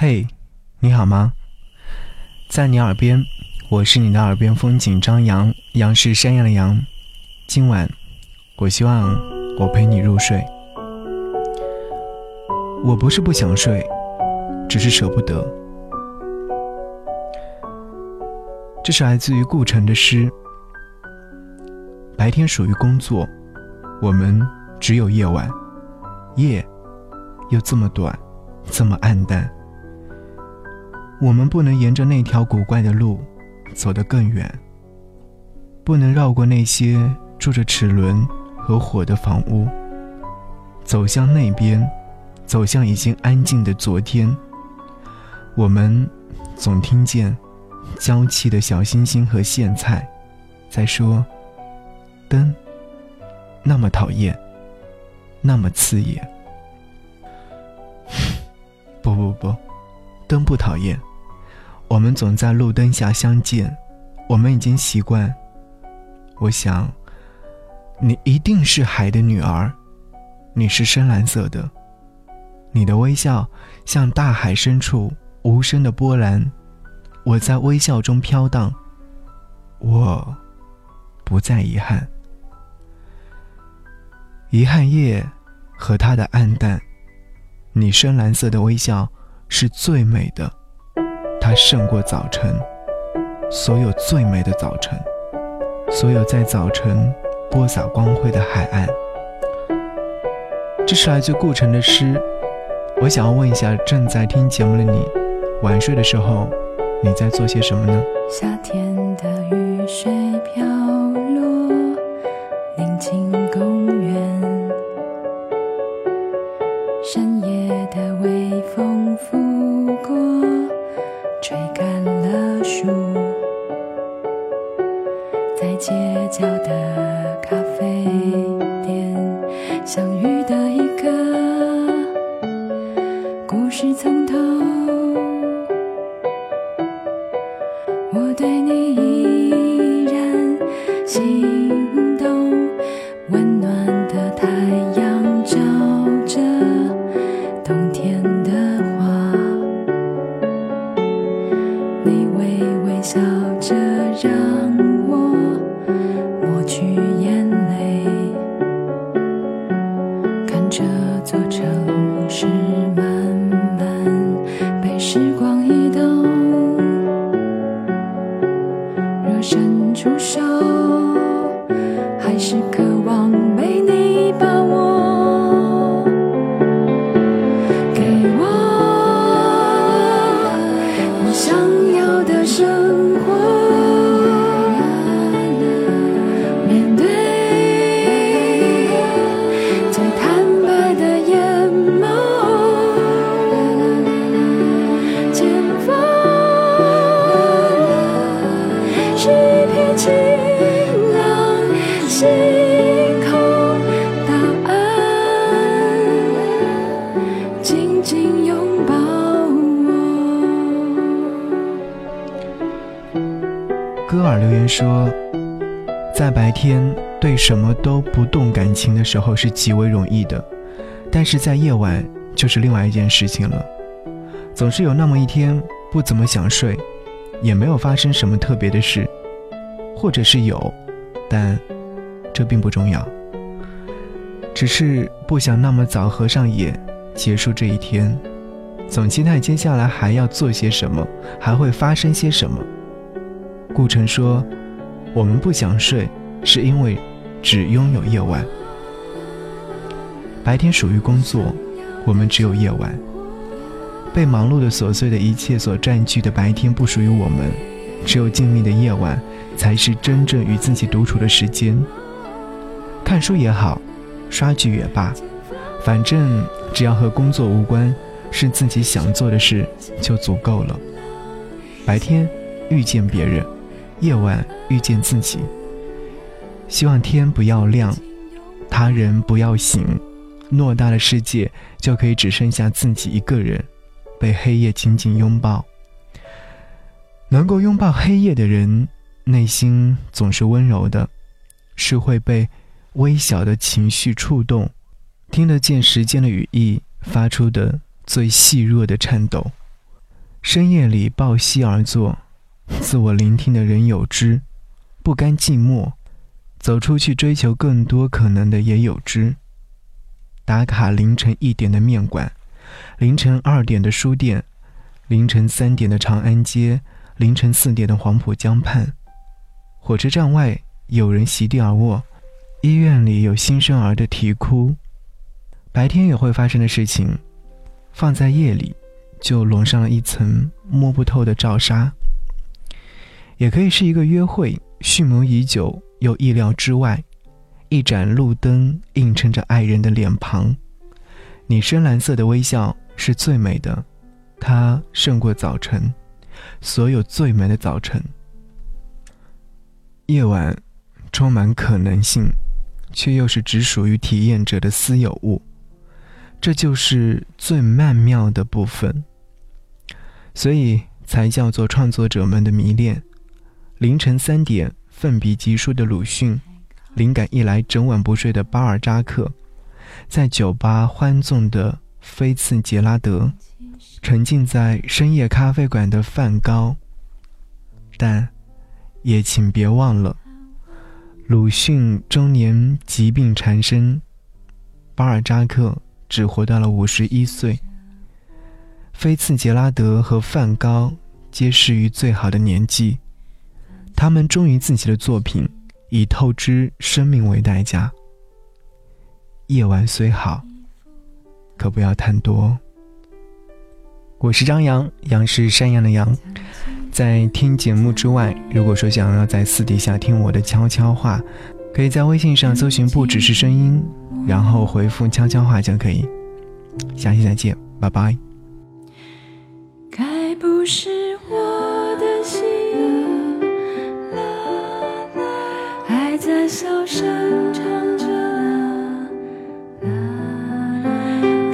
嘿，你好吗？在你耳边，我是你的耳边风景张扬，杨是山羊的羊。今晚，我希望我陪你入睡。我不是不想睡，只是舍不得。这是来自于顾城的诗。白天属于工作，我们只有夜晚，夜又这么短，这么暗淡。我们不能沿着那条古怪的路走得更远，不能绕过那些住着齿轮和火的房屋，走向那边，走向已经安静的昨天。我们总听见娇气的小星星和苋菜在说：“灯那么讨厌，那么刺眼。” 不不不，灯不讨厌。我们总在路灯下相见，我们已经习惯。我想，你一定是海的女儿，你是深蓝色的，你的微笑像大海深处无声的波澜，我在微笑中飘荡。我不再遗憾，遗憾夜和它的暗淡，你深蓝色的微笑是最美的。它胜过早晨，所有最美的早晨，所有在早晨播撒光辉的海岸。这是来自顾城的诗。我想要问一下正在听节目的你，晚睡的时候你在做些什么呢？夏天的雨水飘落，宁静公园，深夜的微风拂我对你依然心歌尔留言说，在白天对什么都不动感情的时候是极为容易的，但是在夜晚就是另外一件事情了。总是有那么一天不怎么想睡，也没有发生什么特别的事，或者是有，但这并不重要，只是不想那么早合上眼结束这一天，总期待接下来还要做些什么，还会发生些什么。顾城说：“我们不想睡，是因为只拥有夜晚。白天属于工作，我们只有夜晚。被忙碌的琐碎的一切所占据的白天不属于我们，只有静谧的夜晚才是真正与自己独处的时间。看书也好，刷剧也罢，反正只要和工作无关，是自己想做的事就足够了。白天遇见别人。”夜晚遇见自己，希望天不要亮，他人不要醒，偌大的世界就可以只剩下自己一个人，被黑夜紧紧拥抱。能够拥抱黑夜的人，内心总是温柔的，是会被微小的情绪触动，听得见时间的羽翼发出的最细弱的颤抖。深夜里抱膝而坐，自我聆听的人有之，不甘寂寞，走出去追求更多可能的也有之。打卡凌晨一点的面馆，凌晨二点的书店，凌晨三点的长安街，凌晨四点的黄浦江畔。火车站外有人席地而卧，医院里有新生儿的啼哭。白天也会发生的事情，放在夜里，就笼上了一层摸不透的罩纱。也可以是一个约会，蓄谋已久又意料之外。一盏路灯映衬着爱人的脸庞，你深蓝色的微笑是最美的，它胜过早晨，所有最美的早晨。夜晚充满可能性，却又是只属于体验者的私有物，这就是最曼妙的部分，所以才叫做创作者们的迷恋。凌晨三点，奋笔疾书的鲁迅。灵感一来，整晚不睡的巴尔扎克，在酒吧欢纵的菲茨杰拉德，沉浸在深夜咖啡馆的梵高。但，也请别忘了，鲁迅中年疾病缠身，巴尔扎克只活到了五十一岁。菲茨杰拉德和梵高皆适于最好的年纪，他们忠于自己的作品。以透支生命为代价。夜晚虽好，可不要贪多。我是张扬，杨是山羊的羊。在听节目之外，如果说想要在私底下听我的悄悄话，可以在微信上搜寻“不只是声音”，然后回复“悄悄话”就可以。下期再见，拜拜。该不是我的心。在小声唱着，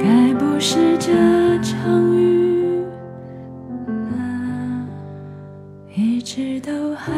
该不是这场直都还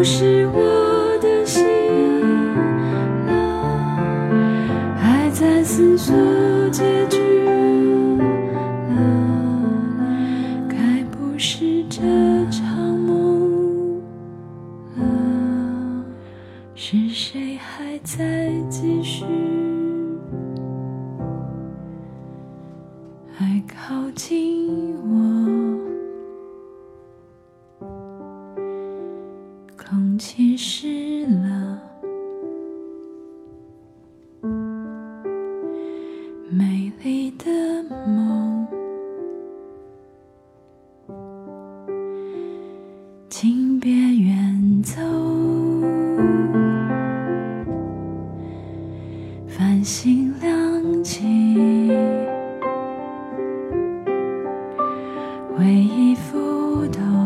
不是我的心还在思索结局该不是这场梦是谁还在继续？还靠近美丽的梦。请别远走，繁星亮起。回忆浮动。